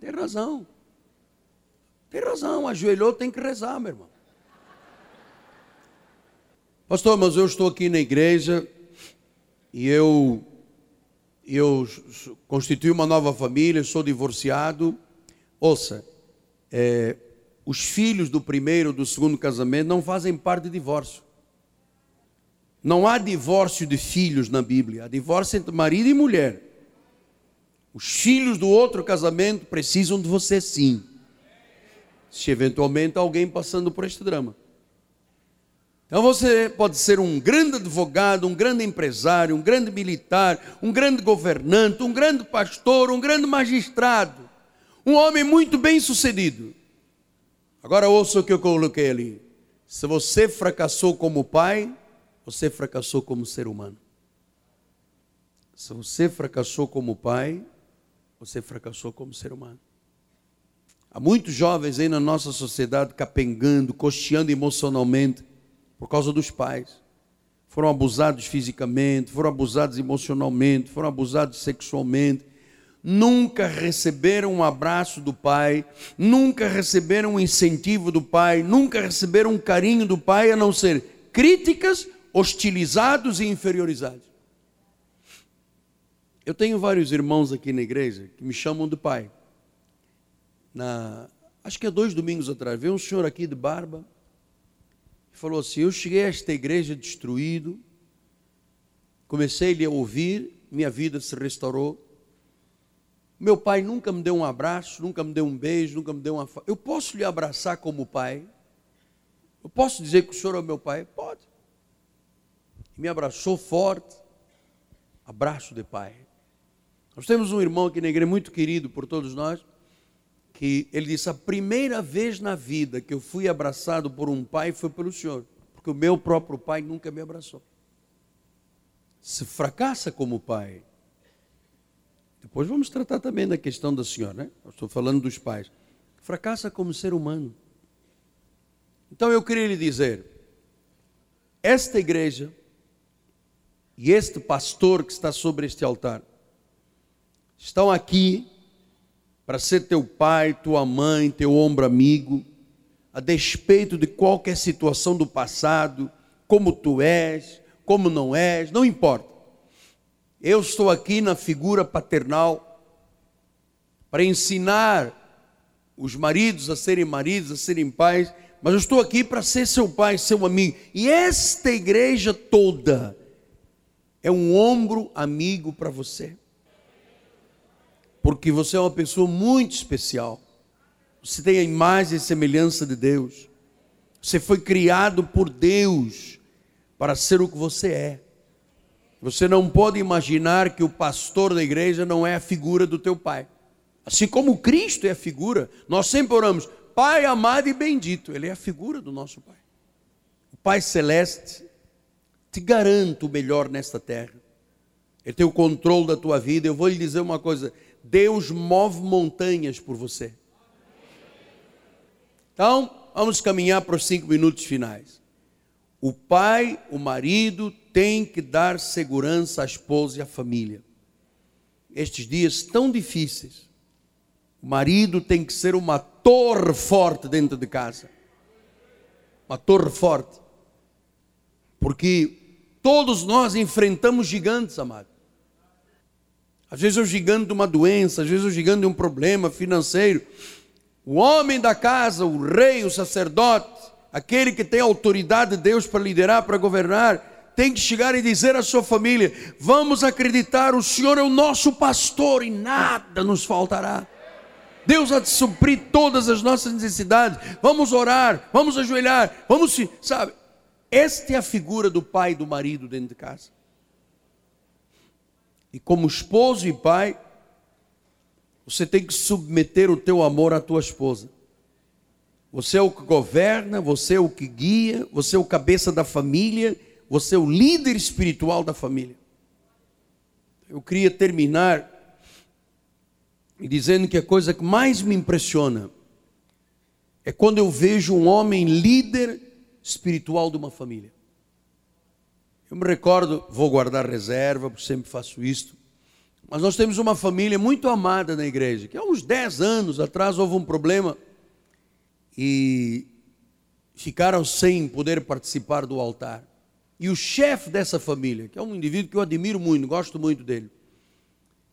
Tem razão. Tem razão, ajoelhou, tem que rezar, meu irmão. Pastor, mas eu estou aqui na igreja e eu eu constituí uma nova família, sou divorciado. Ouça, é, os filhos do primeiro, do segundo casamento não fazem parte de divórcio. Não há divórcio de filhos na Bíblia, há divórcio entre marido e mulher. Os filhos do outro casamento precisam de você sim. Se eventualmente alguém passando por este drama. Então você pode ser um grande advogado, um grande empresário, um grande militar, um grande governante, um grande pastor, um grande magistrado, um homem muito bem sucedido. Agora ouça o que eu coloquei ali. Se você fracassou como pai, você fracassou como ser humano. Se você fracassou como pai, você fracassou como ser humano. Há muitos jovens aí na nossa sociedade capengando, costeando emocionalmente por causa dos pais. Foram abusados fisicamente, foram abusados emocionalmente, foram abusados sexualmente. Nunca receberam um abraço do pai, nunca receberam um incentivo do pai, nunca receberam um carinho do pai, a não ser críticas, hostilizados e inferiorizados. Eu tenho vários irmãos aqui na igreja que me chamam de pai. Na, acho que há dois domingos atrás, veio um senhor aqui de barba falou assim: Eu cheguei a esta igreja destruído, comecei a ouvir, minha vida se restaurou. Meu pai nunca me deu um abraço, nunca me deu um beijo, nunca me deu uma. Eu posso lhe abraçar como pai? Eu posso dizer que o senhor é meu pai? Pode. Me abraçou forte, abraço de pai. Nós temos um irmão aqui na igreja muito querido por todos nós, que ele disse: a primeira vez na vida que eu fui abraçado por um pai foi pelo Senhor, porque o meu próprio pai nunca me abraçou. Se fracassa como pai, depois vamos tratar também da questão da senhora, né? Estou falando dos pais. Fracassa como ser humano. Então eu queria lhe dizer: esta igreja e este pastor que está sobre este altar, estão aqui para ser teu pai, tua mãe, teu ombro amigo, a despeito de qualquer situação do passado, como tu és, como não és, não importa. Eu estou aqui na figura paternal para ensinar os maridos a serem maridos, a serem pais, mas eu estou aqui para ser seu pai, seu amigo. E esta igreja toda é um ombro amigo para você porque você é uma pessoa muito especial. Você tem a imagem e semelhança de Deus. Você foi criado por Deus para ser o que você é. Você não pode imaginar que o pastor da igreja não é a figura do teu pai. Assim como Cristo é a figura, nós sempre oramos, Pai amado e bendito, Ele é a figura do nosso Pai. O Pai Celeste te garante o melhor nesta terra. Ele tem o controle da tua vida. Eu vou lhe dizer uma coisa: Deus move montanhas por você. Então, vamos caminhar para os cinco minutos finais. O pai, o marido, tem que dar segurança à esposa e à família. Estes dias tão difíceis, o marido tem que ser uma torre forte dentro de casa. Uma torre forte. Porque todos nós enfrentamos gigantes, amado. Às vezes é o gigante de uma doença, às vezes é o gigante de um problema financeiro. O homem da casa, o rei, o sacerdote, aquele que tem autoridade de Deus para liderar, para governar, tem que chegar e dizer à sua família: vamos acreditar, o Senhor é o nosso pastor e nada nos faltará. Deus há de suprir todas as nossas necessidades. Vamos orar, vamos ajoelhar, vamos se, sabe? Esta é a figura do pai e do marido dentro de casa. E como esposo e pai, você tem que submeter o teu amor à tua esposa. Você é o que governa, você é o que guia, você é o cabeça da família, você é o líder espiritual da família. Eu queria terminar dizendo que a coisa que mais me impressiona é quando eu vejo um homem líder espiritual de uma família. Eu me recordo, vou guardar reserva, porque sempre faço isto, mas nós temos uma família muito amada na igreja, que há uns 10 anos atrás houve um problema e ficaram sem poder participar do altar. E o chefe dessa família, que é um indivíduo que eu admiro muito, gosto muito dele,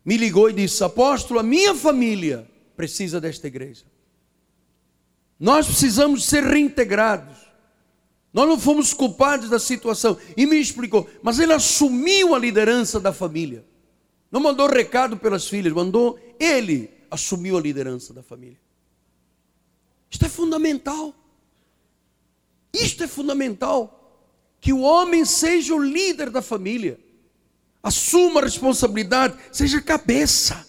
me ligou e disse: Apóstolo, a minha família precisa desta igreja. Nós precisamos ser reintegrados. Nós não fomos culpados da situação. E me explicou, mas ele assumiu a liderança da família. Não mandou recado pelas filhas, mandou ele assumiu a liderança da família. Isto é fundamental. Isto é fundamental. Que o homem seja o líder da família. Assuma a responsabilidade, seja cabeça.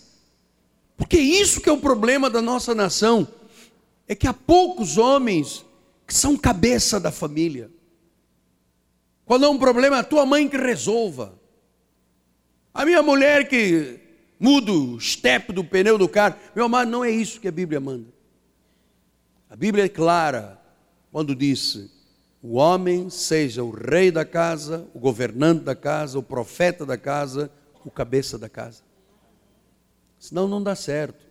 Porque isso que é o problema da nossa nação. É que há poucos homens que são cabeça da família. Quando há um problema, a tua mãe que resolva. A minha mulher que muda o step do pneu do carro. Meu amado, não é isso que a Bíblia manda. A Bíblia é clara quando disse: o homem seja o rei da casa, o governante da casa, o profeta da casa, o cabeça da casa. Senão não dá certo.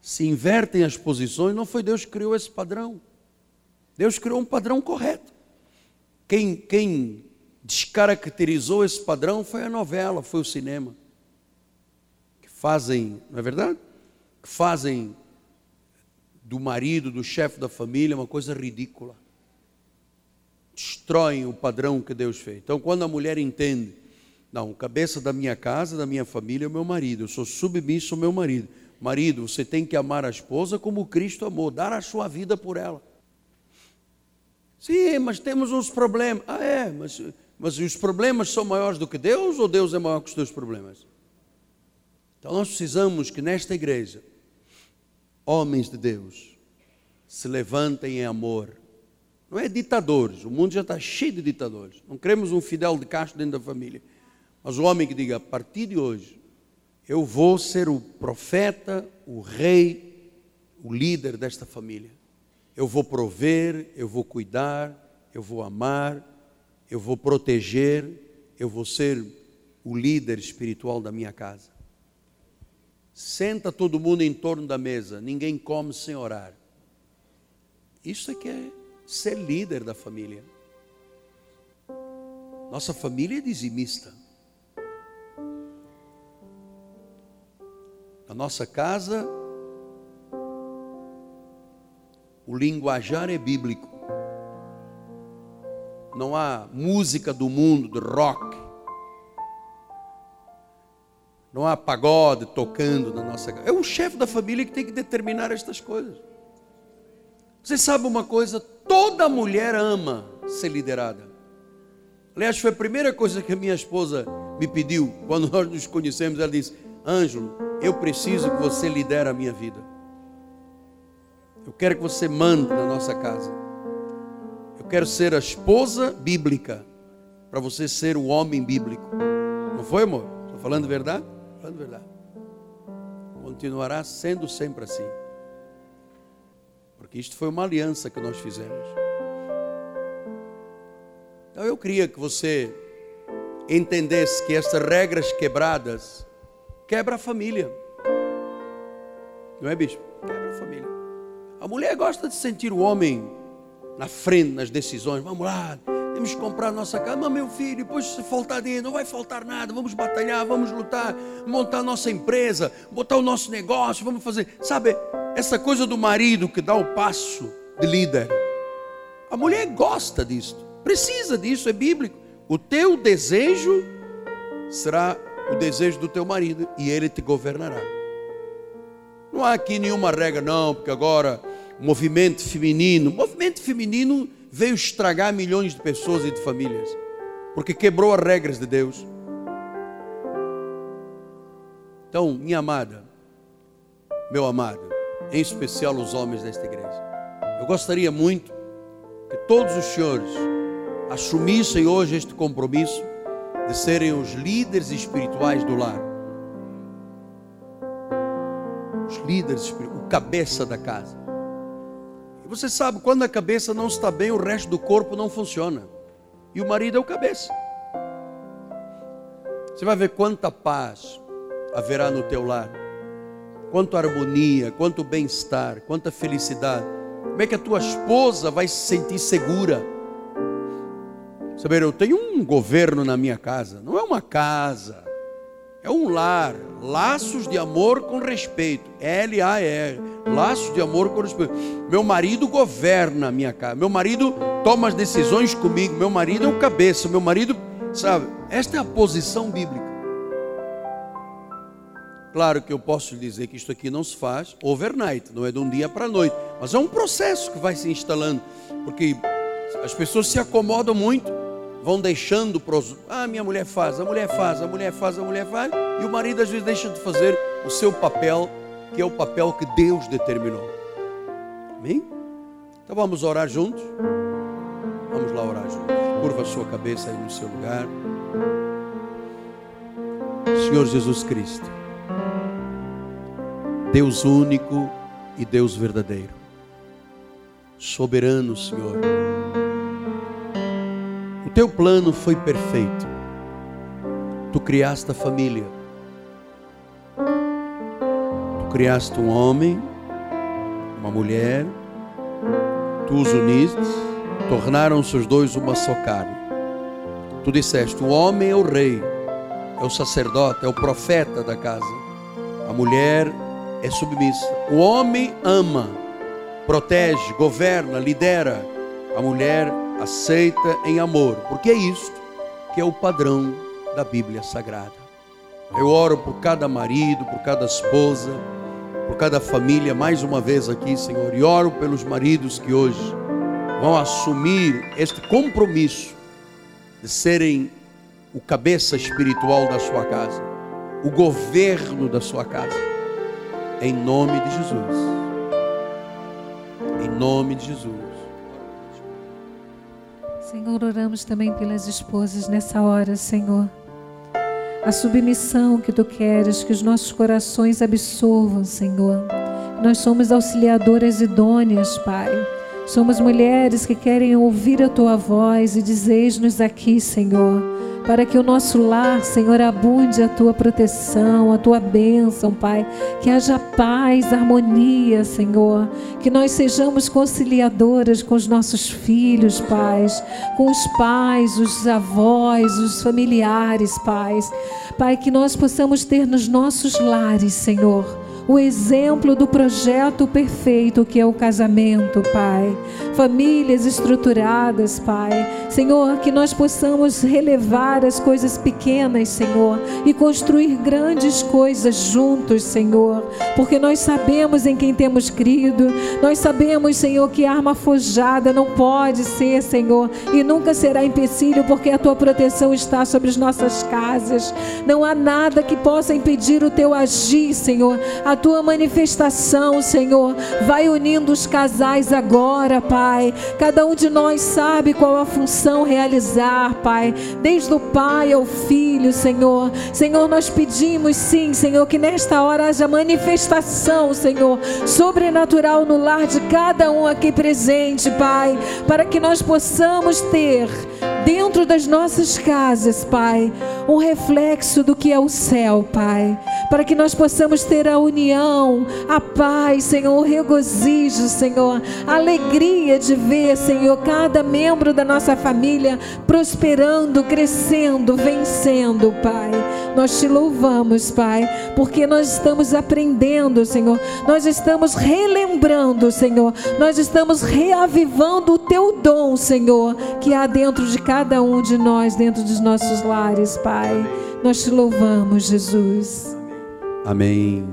Se invertem as posições, não foi Deus que criou esse padrão. Deus criou um padrão correto. Quem, quem descaracterizou esse padrão foi a novela, foi o cinema. Que fazem, não é verdade? Que fazem do marido, do chefe da família, uma coisa ridícula. Destroem o padrão que Deus fez. Então, quando a mulher entende, não, cabeça da minha casa, da minha família é o meu marido, eu sou submisso ao meu marido. Marido, você tem que amar a esposa como Cristo amou, dar a sua vida por ela. Sim, mas temos uns problemas. Ah, é, mas, mas os problemas são maiores do que Deus ou Deus é maior que os teus problemas? Então nós precisamos que nesta igreja, homens de Deus, se levantem em amor. Não é ditadores, o mundo já está cheio de ditadores. Não queremos um Fidel de Castro dentro da família. Mas o homem que diga, a partir de hoje, eu vou ser o profeta, o rei, o líder desta família eu vou prover, eu vou cuidar, eu vou amar, eu vou proteger, eu vou ser o líder espiritual da minha casa. Senta todo mundo em torno da mesa, ninguém come sem orar. Isso é que é ser líder da família. Nossa família é dizimista. A nossa casa o linguajar é bíblico. Não há música do mundo, de rock. Não há pagode tocando na nossa casa. É o chefe da família que tem que determinar estas coisas. Você sabe uma coisa? Toda mulher ama ser liderada. Aliás, foi a primeira coisa que a minha esposa me pediu quando (laughs) nós nos conhecemos. Ela disse: Ângelo, eu preciso que você lidere a minha vida. Eu quero que você mande na nossa casa. Eu quero ser a esposa bíblica para você ser o homem bíblico. Não foi, amor? Estou falando verdade? Falando verdade. Continuará sendo sempre assim. Porque isto foi uma aliança que nós fizemos. Então eu queria que você entendesse que estas regras quebradas quebra a família. Não é, bispo? Quebra a família. A mulher gosta de sentir o homem na frente nas decisões. Vamos lá, temos que comprar nossa casa. Mas meu filho, depois se faltar dinheiro, não vai faltar nada. Vamos batalhar, vamos lutar, montar a nossa empresa, botar o nosso negócio, vamos fazer. Sabe, essa coisa do marido que dá o passo de líder. A mulher gosta disso, precisa disso, é bíblico. O teu desejo será o desejo do teu marido e ele te governará. Não há aqui nenhuma regra, não, porque agora movimento feminino, o movimento feminino veio estragar milhões de pessoas e de famílias, porque quebrou as regras de Deus. Então, minha amada, meu amado, em especial os homens desta igreja, eu gostaria muito que todos os senhores assumissem hoje este compromisso de serem os líderes espirituais do lar. Os líderes o cabeça da casa. Você sabe, quando a cabeça não está bem, o resto do corpo não funciona. E o marido é o cabeça. Você vai ver quanta paz haverá no teu lar, quanta harmonia, quanto bem-estar, quanta felicidade. Como é que a tua esposa vai se sentir segura? Saber, eu tenho um governo na minha casa, não é uma casa, é um lar, laços de amor com respeito, L-A-R, laços de amor com respeito. Meu marido governa a minha casa, meu marido toma as decisões comigo, meu marido é o cabeça, meu marido, sabe, esta é a posição bíblica. Claro que eu posso dizer que isto aqui não se faz overnight, não é de um dia para a noite, mas é um processo que vai se instalando, porque as pessoas se acomodam muito vão deixando para os. Ah, minha mulher faz, a mulher faz, a mulher faz, a mulher faz. E o marido às vezes deixa de fazer o seu papel, que é o papel que Deus determinou. Amém? Então vamos orar juntos? Vamos lá orar juntos. Curva a sua cabeça aí no seu lugar. Senhor Jesus Cristo, Deus único e Deus verdadeiro, soberano, Senhor o teu plano foi perfeito. Tu criaste a família. Criaste um homem, uma mulher, tu os uniste, tornaram-se os dois uma só carne. Tu disseste: o homem é o rei, é o sacerdote, é o profeta da casa. A mulher é submissa. O homem ama, protege, governa, lidera. A mulher aceita em amor, porque é isto que é o padrão da Bíblia Sagrada. Eu oro por cada marido, por cada esposa, por cada família, mais uma vez aqui, Senhor, e oro pelos maridos que hoje vão assumir este compromisso de serem o cabeça espiritual da sua casa, o governo da sua casa, em nome de Jesus. Em nome de Jesus. Senhor, oramos também pelas esposas nessa hora, Senhor. A submissão que tu queres que os nossos corações absorvam, Senhor. Nós somos auxiliadoras idôneas, Pai. Somos mulheres que querem ouvir a tua voz e dizeis-nos aqui, Senhor para que o nosso lar, Senhor, abunde a tua proteção, a tua bênção, Pai. Que haja paz, harmonia, Senhor. Que nós sejamos conciliadoras com os nossos filhos, pais, com os pais, os avós, os familiares, pais. Pai, que nós possamos ter nos nossos lares, Senhor o exemplo do projeto perfeito que é o casamento, Pai. Famílias estruturadas, Pai. Senhor, que nós possamos relevar as coisas pequenas, Senhor, e construir grandes coisas juntos, Senhor, porque nós sabemos em quem temos crido, nós sabemos, Senhor, que arma forjada não pode ser, Senhor, e nunca será empecilho, porque a tua proteção está sobre as nossas casas. Não há nada que possa impedir o teu agir, Senhor. A tua manifestação, Senhor. Vai unindo os casais agora, Pai. Cada um de nós sabe qual a função realizar, Pai. Desde o pai ao filho, Senhor. Senhor, nós pedimos sim, Senhor, que nesta hora haja manifestação, Senhor, sobrenatural no lar de cada um aqui presente, Pai, para que nós possamos ter dentro das nossas casas, Pai, um reflexo do que é o céu, Pai, para que nós possamos ter a união, a paz, Senhor, o regozijo, Senhor, a alegria de ver, Senhor, cada membro da nossa família prosperando, crescendo, vencendo, Pai. Nós te louvamos, Pai, porque nós estamos aprendendo, Senhor, nós estamos relembrando, Senhor, nós estamos reavivando o teu dom, Senhor, que há dentro de cada um de nós, dentro dos nossos lares, Pai. Nós te louvamos, Jesus. Amém.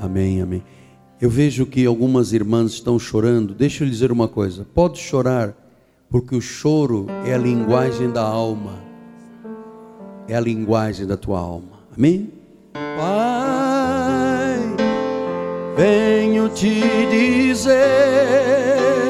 Amém, amém. Eu vejo que algumas irmãs estão chorando. Deixa eu lhe dizer uma coisa: pode chorar, porque o choro é a linguagem da alma, é a linguagem da tua alma. Amém? Pai, venho te dizer